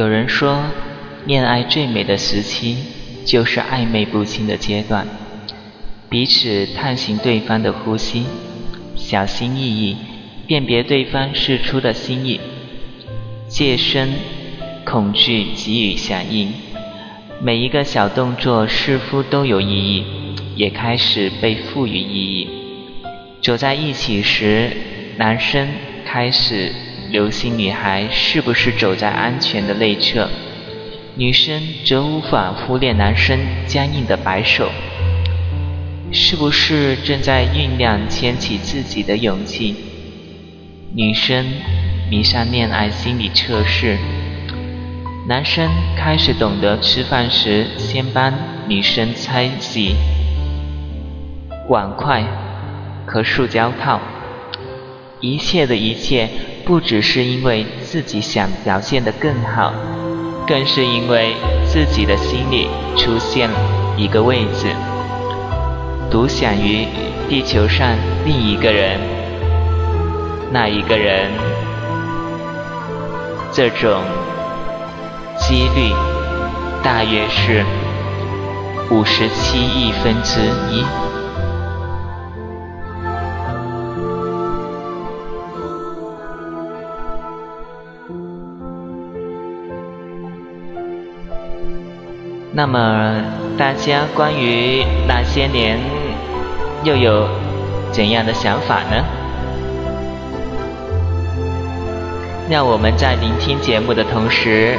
有人说，恋爱最美的时期就是暧昧不清的阶段，彼此探寻对方的呼吸，小心翼翼辨别对方释出的心意，戒身恐惧给予响应，每一个小动作似乎都有意义，也开始被赋予意义。走在一起时，男生开始。流星女孩是不是走在安全的内侧，女生则无法忽略男生僵硬的摆手，是不是正在酝酿牵起自己的勇气？女生迷上恋爱心理测试，男生开始懂得吃饭时先帮女生拆洗碗筷和塑胶套，一切的一切。不只是因为自己想表现得更好，更是因为自己的心里出现一个位置，独享于地球上另一个人，那一个人，这种几率大约是五十七亿分之一。那么，大家关于那些年又有怎样的想法呢？让我们在聆听节目的同时，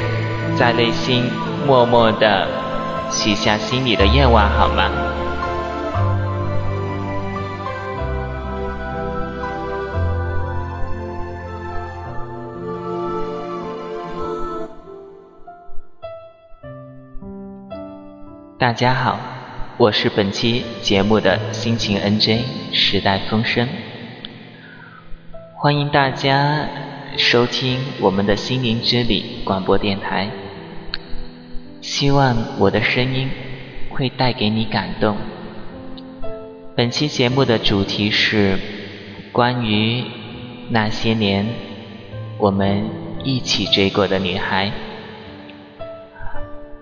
在内心默默的许下心里的愿望，好吗？大家好，我是本期节目的心情 NJ 时代风声，欢迎大家收听我们的心灵之旅广播电台。希望我的声音会带给你感动。本期节目的主题是关于那些年我们一起追过的女孩。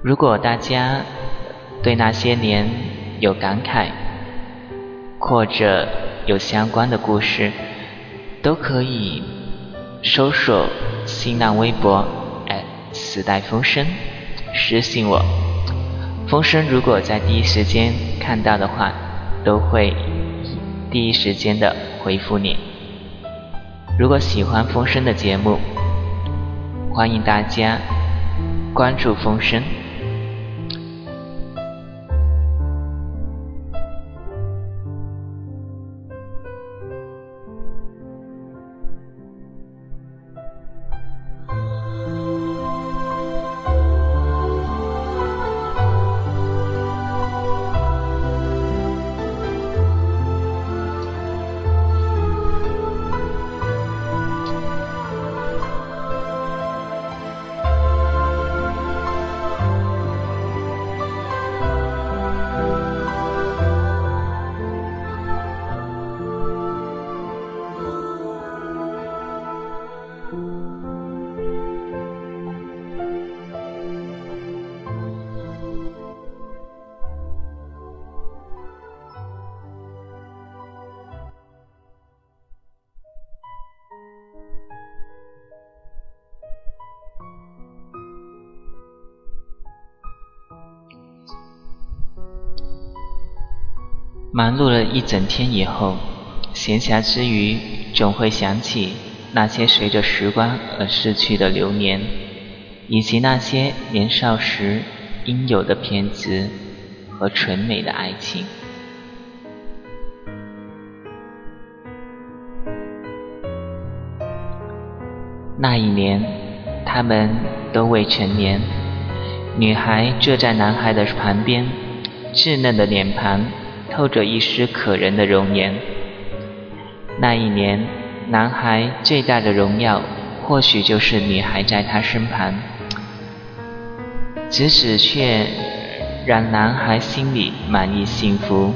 如果大家。对那些年有感慨，或者有相关的故事，都可以搜索新浪微博时代风声私信我。风声如果在第一时间看到的话，都会第一时间的回复你。如果喜欢风声的节目，欢迎大家关注风声。忙碌了一整天以后，闲暇之余，总会想起那些随着时光而逝去的流年，以及那些年少时应有的偏执和纯美的爱情。那一年，他们都未成年，女孩坐在男孩的旁边，稚嫩的脸庞。透着一丝可人的容颜。那一年，男孩最大的荣耀，或许就是女孩在他身旁。只是却让男孩心里满意幸福。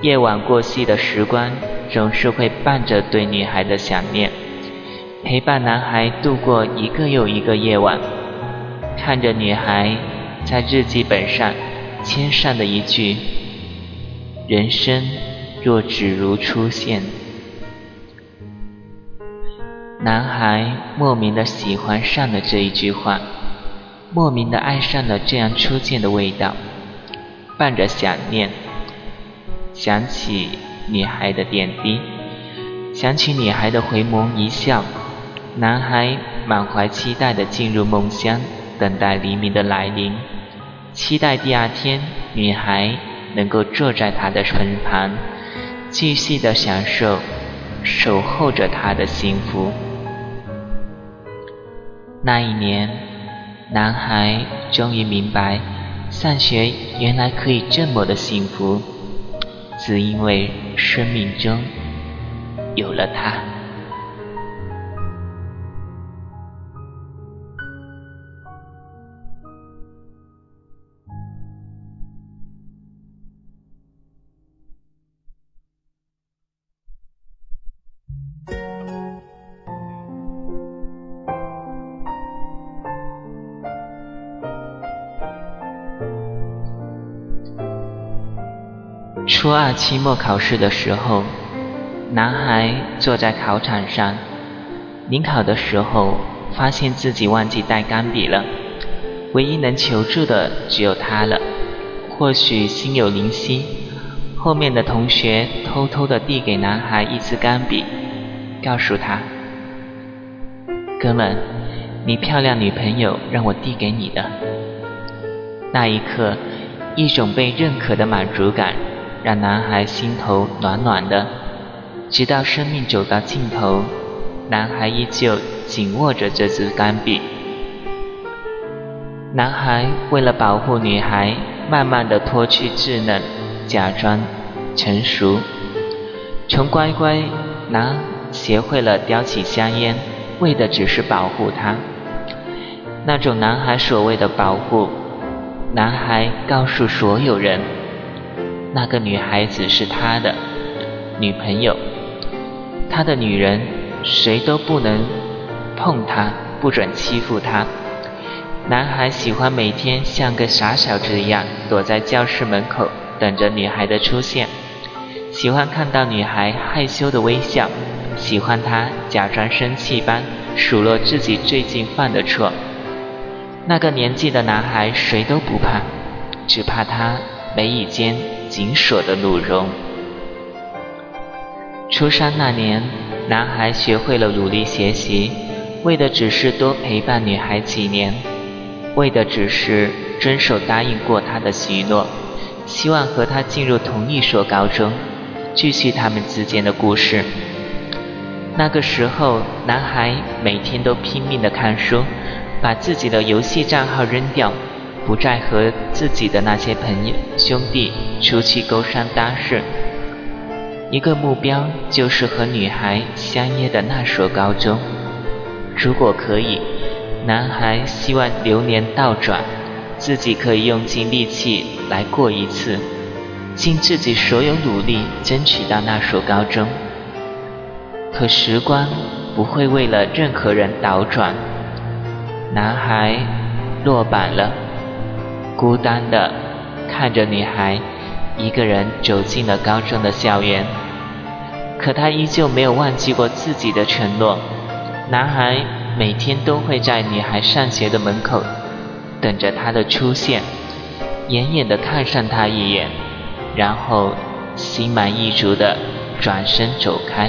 夜晚过隙的时光，总是会伴着对女孩的想念，陪伴男孩度过一个又一个夜晚。看着女孩在日记本上签上的一句“人生若只如初见”，男孩莫名的喜欢上了这一句话，莫名的爱上了这样初见的味道，伴着想念，想起女孩的点滴，想起女孩的回眸一笑，男孩满怀期待的进入梦乡。等待黎明的来临，期待第二天女孩能够坐在他的身旁，继续的享受守候着他的幸福。那一年，男孩终于明白，上学原来可以这么的幸福，只因为生命中有了他。初二期末考试的时候，男孩坐在考场上，临考的时候发现自己忘记带钢笔了，唯一能求助的只有他了。或许心有灵犀，后面的同学偷偷的递给男孩一支钢笔，告诉他：“哥们，你漂亮女朋友让我递给你的。”那一刻，一种被认可的满足感。让男孩心头暖暖的，直到生命走到尽头，男孩依旧紧握着这支钢笔。男孩为了保护女孩，慢慢的脱去稚嫩，假装成熟，从乖乖男学会了叼起香烟，为的只是保护她。那种男孩所谓的保护，男孩告诉所有人。那个女孩子是他的女朋友，他的女人，谁都不能碰她，不准欺负她。男孩喜欢每天像个傻小子一样躲在教室门口等着女孩的出现，喜欢看到女孩害羞的微笑，喜欢她假装生气般数落自己最近犯的错。那个年纪的男孩谁都不怕，只怕他眉宇间。紧锁的怒容。初三那年，男孩学会了努力学习，为的只是多陪伴女孩几年，为的只是遵守答应过她的许诺，希望和她进入同一所高中，继续他们之间的故事。那个时候，男孩每天都拼命的看书，把自己的游戏账号扔掉。不再和自己的那些朋友兄弟出去勾三搭四，一个目标就是和女孩相约的那所高中。如果可以，男孩希望流年倒转，自己可以用尽力气来过一次，尽自己所有努力争取到那所高中。可时光不会为了任何人倒转，男孩落榜了。孤单的看着女孩一个人走进了高中的校园，可他依旧没有忘记过自己的承诺。男孩每天都会在女孩上学的门口等着她的出现，远远的看上她一眼，然后心满意足的转身走开。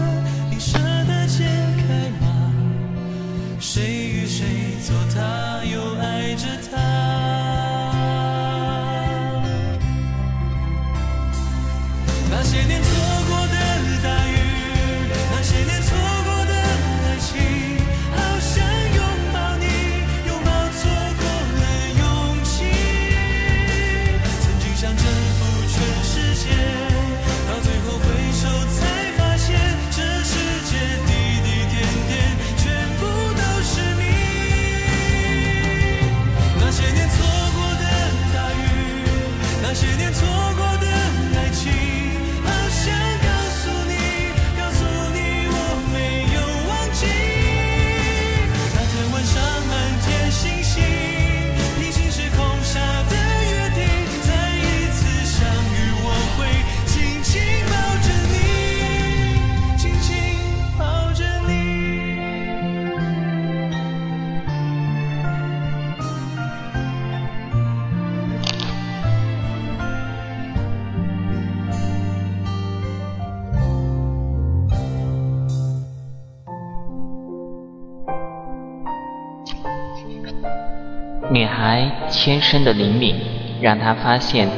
女孩天生的灵敏，让她发现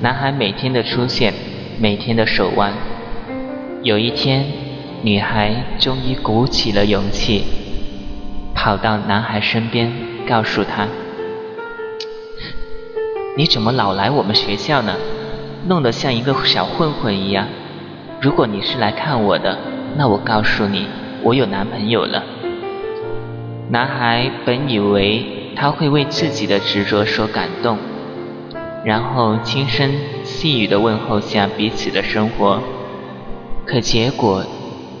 男孩每天的出现，每天的手腕。有一天，女孩终于鼓起了勇气，跑到男孩身边，告诉他：“你怎么老来我们学校呢？弄得像一个小混混一样。如果你是来看我的，那我告诉你，我有男朋友了。”男孩本以为。他会为自己的执着所感动，然后轻声细语的问候下彼此的生活，可结果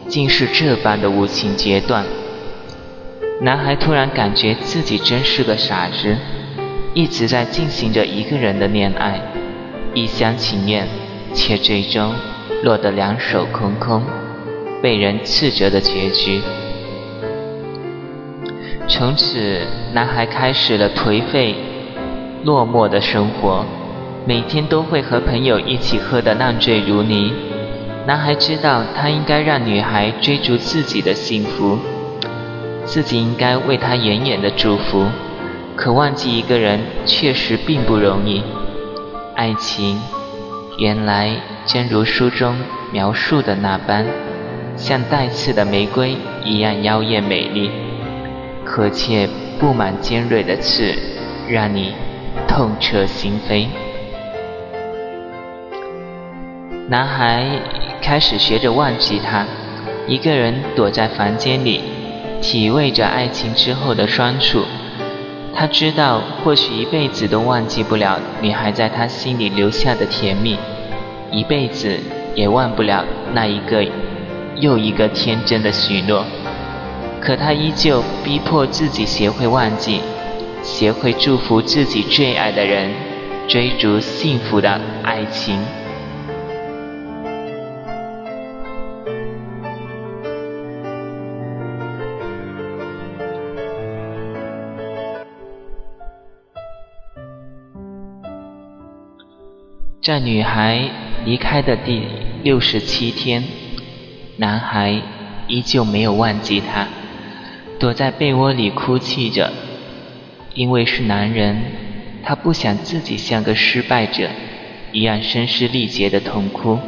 竟是这般的无情截断。男孩突然感觉自己真是个傻子，一直在进行着一个人的恋爱，一厢情愿，却最终落得两手空空，被人斥责的结局。从此，男孩开始了颓废、落寞的生活，每天都会和朋友一起喝得烂醉如泥。男孩知道，他应该让女孩追逐自己的幸福，自己应该为她远远的祝福。可忘记一个人确实并不容易。爱情，原来正如书中描述的那般，像带刺的玫瑰一样妖艳美丽。可且布满尖锐的刺，让你痛彻心扉。男孩开始学着忘记她，一个人躲在房间里，体味着爱情之后的酸楚。他知道，或许一辈子都忘记不了女孩在他心里留下的甜蜜，一辈子也忘不了那一个又一个天真的许诺。可他依旧逼迫自己学会忘记，学会祝福自己最爱的人，追逐幸福的爱情。在女孩离开的第六十七天，男孩依旧没有忘记她。躲在被窝里哭泣着，因为是男人，他不想自己像个失败者一样声嘶力竭的痛哭，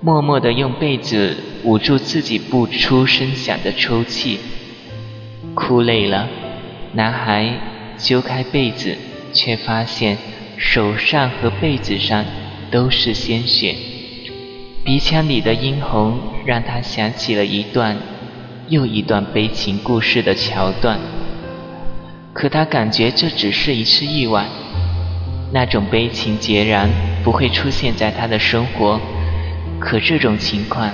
默默地用被子捂住自己不出声响的抽泣。哭累了，男孩揪开被子，却发现手上和被子上都是鲜血，鼻腔里的殷红让他想起了一段。又一段悲情故事的桥段，可他感觉这只是一次意外，那种悲情截然不会出现在他的生活。可这种情况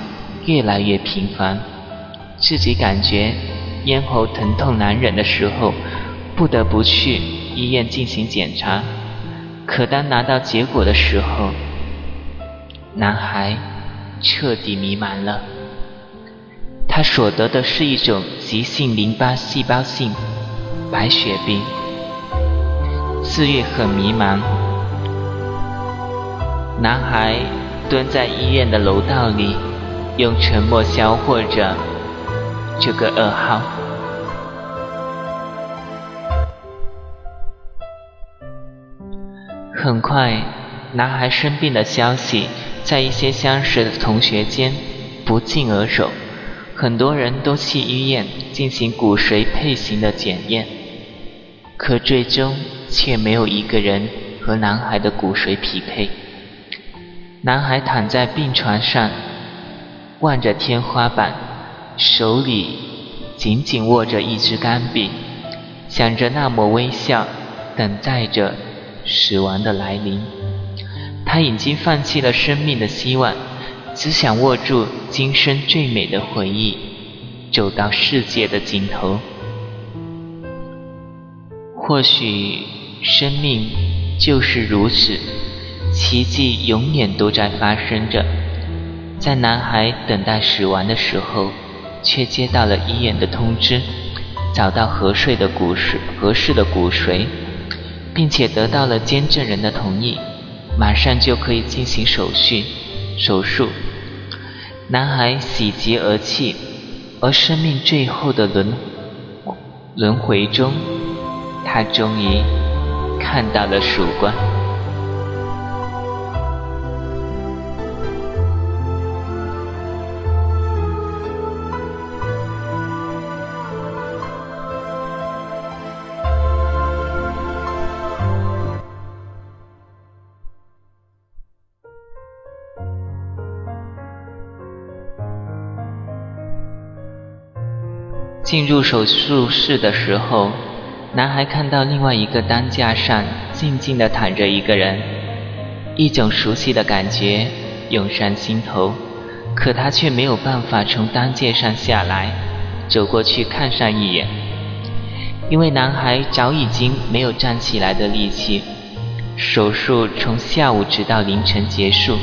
越来越频繁，自己感觉咽喉疼痛难忍的时候，不得不去医院进行检查。可当拿到结果的时候，男孩彻底迷茫了。他所得的是一种急性淋巴细胞性白血病。四月很迷茫，男孩蹲在医院的楼道里，用沉默消化着这个噩耗。很快，男孩生病的消息在一些相识的同学间不胫而走。很多人都去医院进行骨髓配型的检验，可最终却没有一个人和男孩的骨髓匹配。男孩躺在病床上，望着天花板，手里紧紧握着一支钢笔，想着那抹微笑，等待着死亡的来临。他已经放弃了生命的希望。只想握住今生最美的回忆，走到世界的尽头。或许生命就是如此，奇迹永远都在发生着。在男孩等待死亡的时候，却接到了医院的通知，找到合适的骨髓，合适的骨髓，并且得到了监证人的同意，马上就可以进行手续手术。男孩喜极而泣，而生命最后的轮轮回中，他终于看到了曙光。进入手术室的时候，男孩看到另外一个担架上静静地躺着一个人，一种熟悉的感觉涌上心头，可他却没有办法从担架上下来，走过去看上一眼，因为男孩早已经没有站起来的力气。手术从下午直到凌晨结束，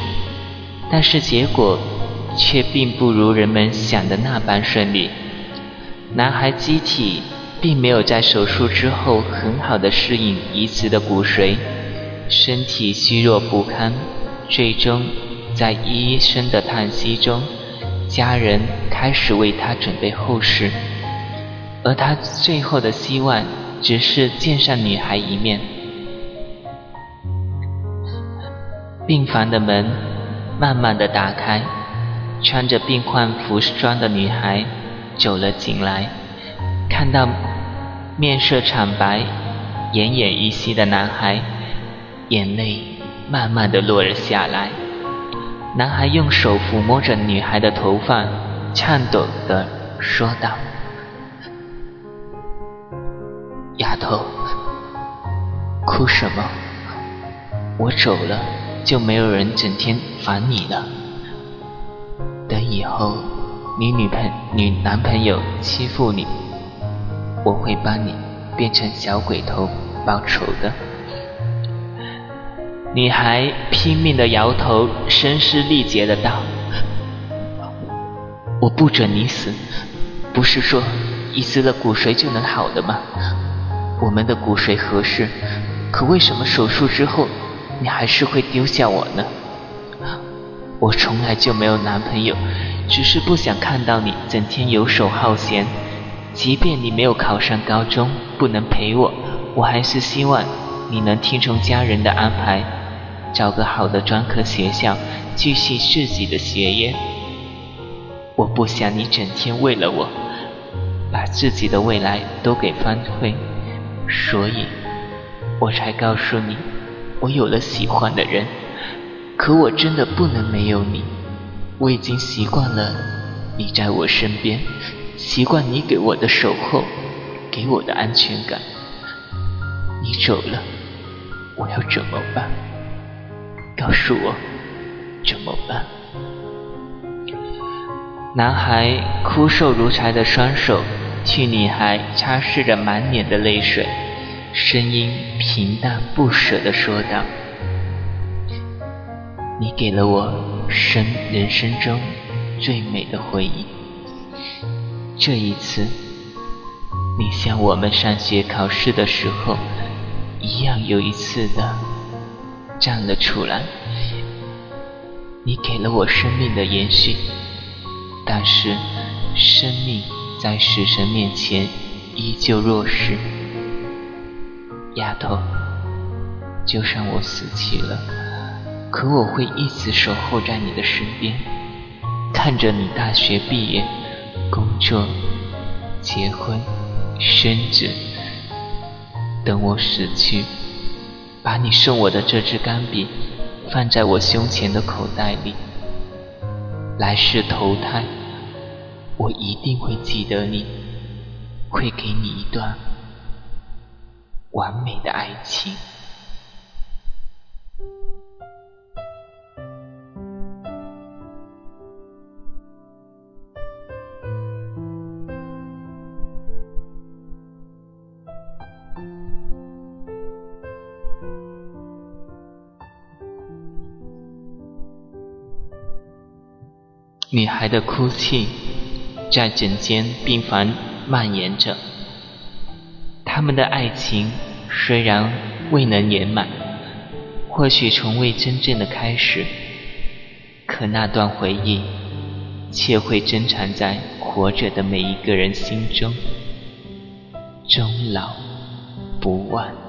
但是结果却并不如人们想的那般顺利。男孩机体并没有在手术之后很好的适应移植的骨髓，身体虚弱不堪，最终在医生的叹息中，家人开始为他准备后事，而他最后的希望只是见上女孩一面。病房的门慢慢的打开，穿着病患服装的女孩。走了进来，看到面色惨白、奄奄一息的男孩，眼泪慢慢的落了下来。男孩用手抚摸着女孩的头发，颤抖的说道：“丫头，哭什么？我走了，就没有人整天烦你了。等以后……”你女朋女男朋友欺负你，我会帮你变成小鬼头报仇的。女孩拼命的摇头，声嘶力竭的道：“我不准你死，不是说移植了骨髓就能好的吗？我们的骨髓合适，可为什么手术之后你还是会丢下我呢？我从来就没有男朋友。”只是不想看到你整天游手好闲，即便你没有考上高中，不能陪我，我还是希望你能听从家人的安排，找个好的专科学校，继续自己的学业。我不想你整天为了我，把自己的未来都给翻灰，所以，我才告诉你，我有了喜欢的人，可我真的不能没有你。我已经习惯了你在我身边，习惯你给我的守候，给我的安全感。你走了，我要怎么办？告诉我怎么办？男孩枯瘦如柴的双手替女孩擦拭着满脸的泪水，声音平淡不舍地说道：“你给了我生人生中最美的回忆。这一次，你像我们上学考试的时候一样，又一次的站了出来。你给了我生命的延续，但是生命在死神面前依旧弱势。丫头，就算我死去了，可我会一直守候在你的身边，看着你大学毕业。工作、结婚、生子，等我死去，把你送我的这支钢笔放在我胸前的口袋里。来世投胎，我一定会记得你，会给你一段完美的爱情。女孩的哭泣在整间病房蔓延着。他们的爱情虽然未能圆满，或许从未真正的开始，可那段回忆却会珍藏在活着的每一个人心中，终老不忘。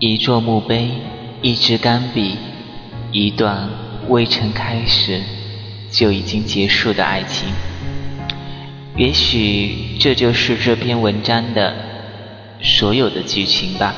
一座墓碑，一支钢笔，一段未曾开始就已经结束的爱情。也许这就是这篇文章的所有的剧情吧。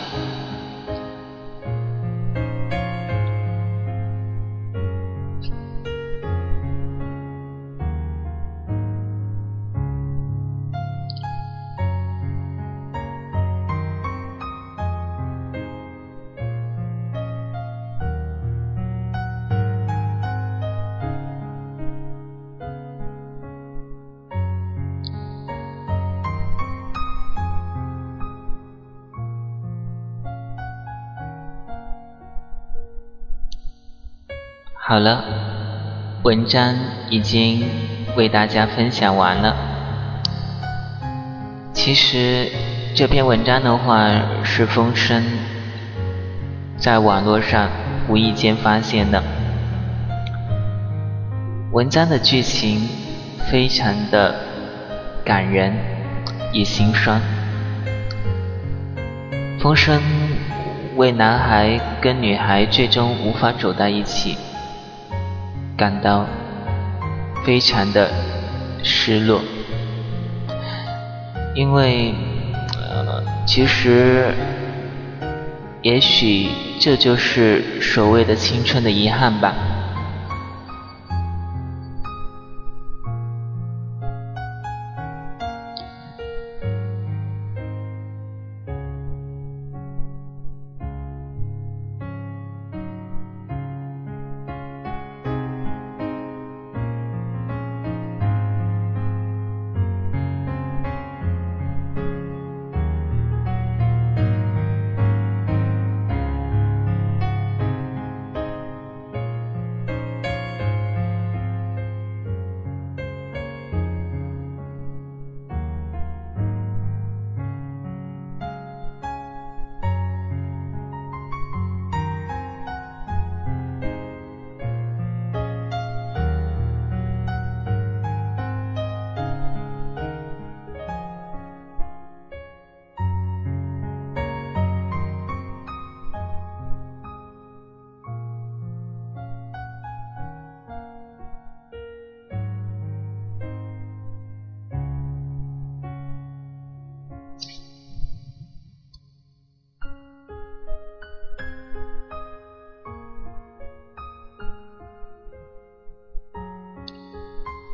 好了，文章已经为大家分享完了。其实这篇文章的话是风声在网络上无意间发现的。文章的剧情非常的感人，也心酸。风声为男孩跟女孩最终无法走到一起。感到非常的失落，因为呃，其实也许这就是所谓的青春的遗憾吧。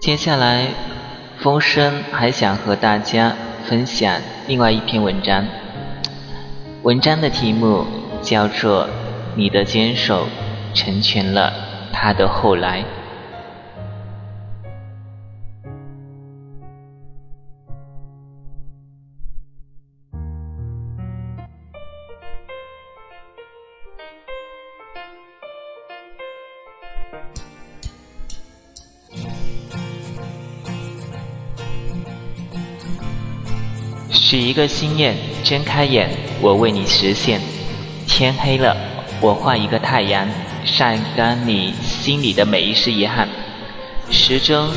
接下来，风声还想和大家分享另外一篇文章。文章的题目叫做《你的坚守成全了他的后来》。许一个心愿，睁开眼，我为你实现。天黑了，我画一个太阳，晒干你心里的每一丝遗憾。时钟，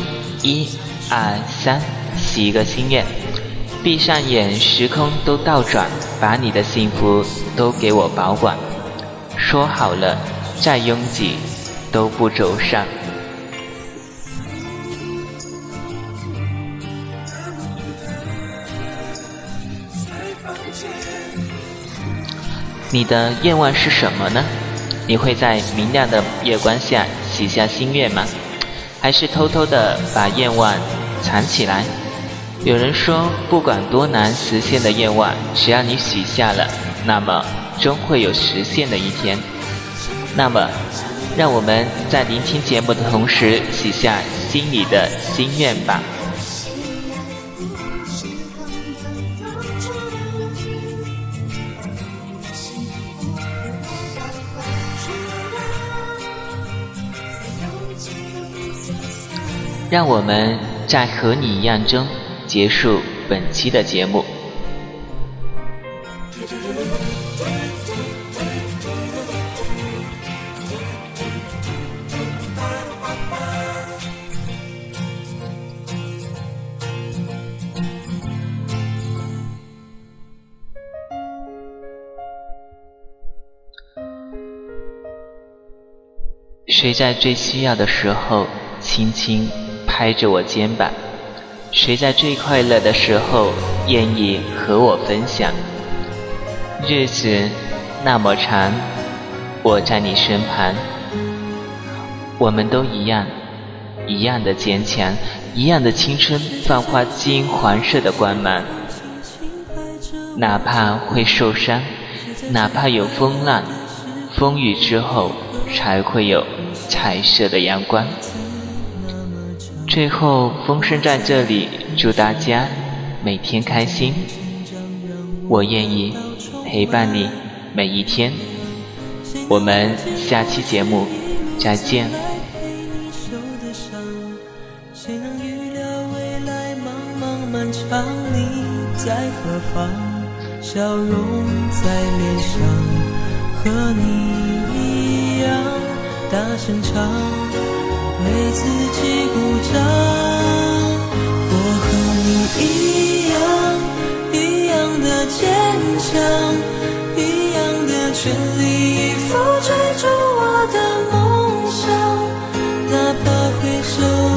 一、二、三，许一个心愿。闭上眼，时空都倒转，把你的幸福都给我保管。说好了，再拥挤都不走上。你的愿望是什么呢？你会在明亮的月光下许下心愿吗？还是偷偷的把愿望藏起来？有人说，不管多难实现的愿望，只要你许下了，那么终会有实现的一天。那么，让我们在聆听节目的同时，许下心里的心愿吧。让我们在和你一样中结束本期的节目。谁在最需要的时候轻轻？拍着我肩膀，谁在最快乐的时候愿意和我分享？日子那么长，我在你身旁，我们都一样，一样的坚强，一样的青春泛化金黄色的光芒。哪怕会受伤，哪怕有风浪，风雨之后才会有彩色的阳光。最后，风声在这里祝大家每天开心。我愿意陪伴你每一天。我们下期节目再见。在何方？笑容在脸上，和你一样大声唱。为自己鼓掌我和你一样一样的坚强一样的全力以赴追逐我的梦想哪怕会受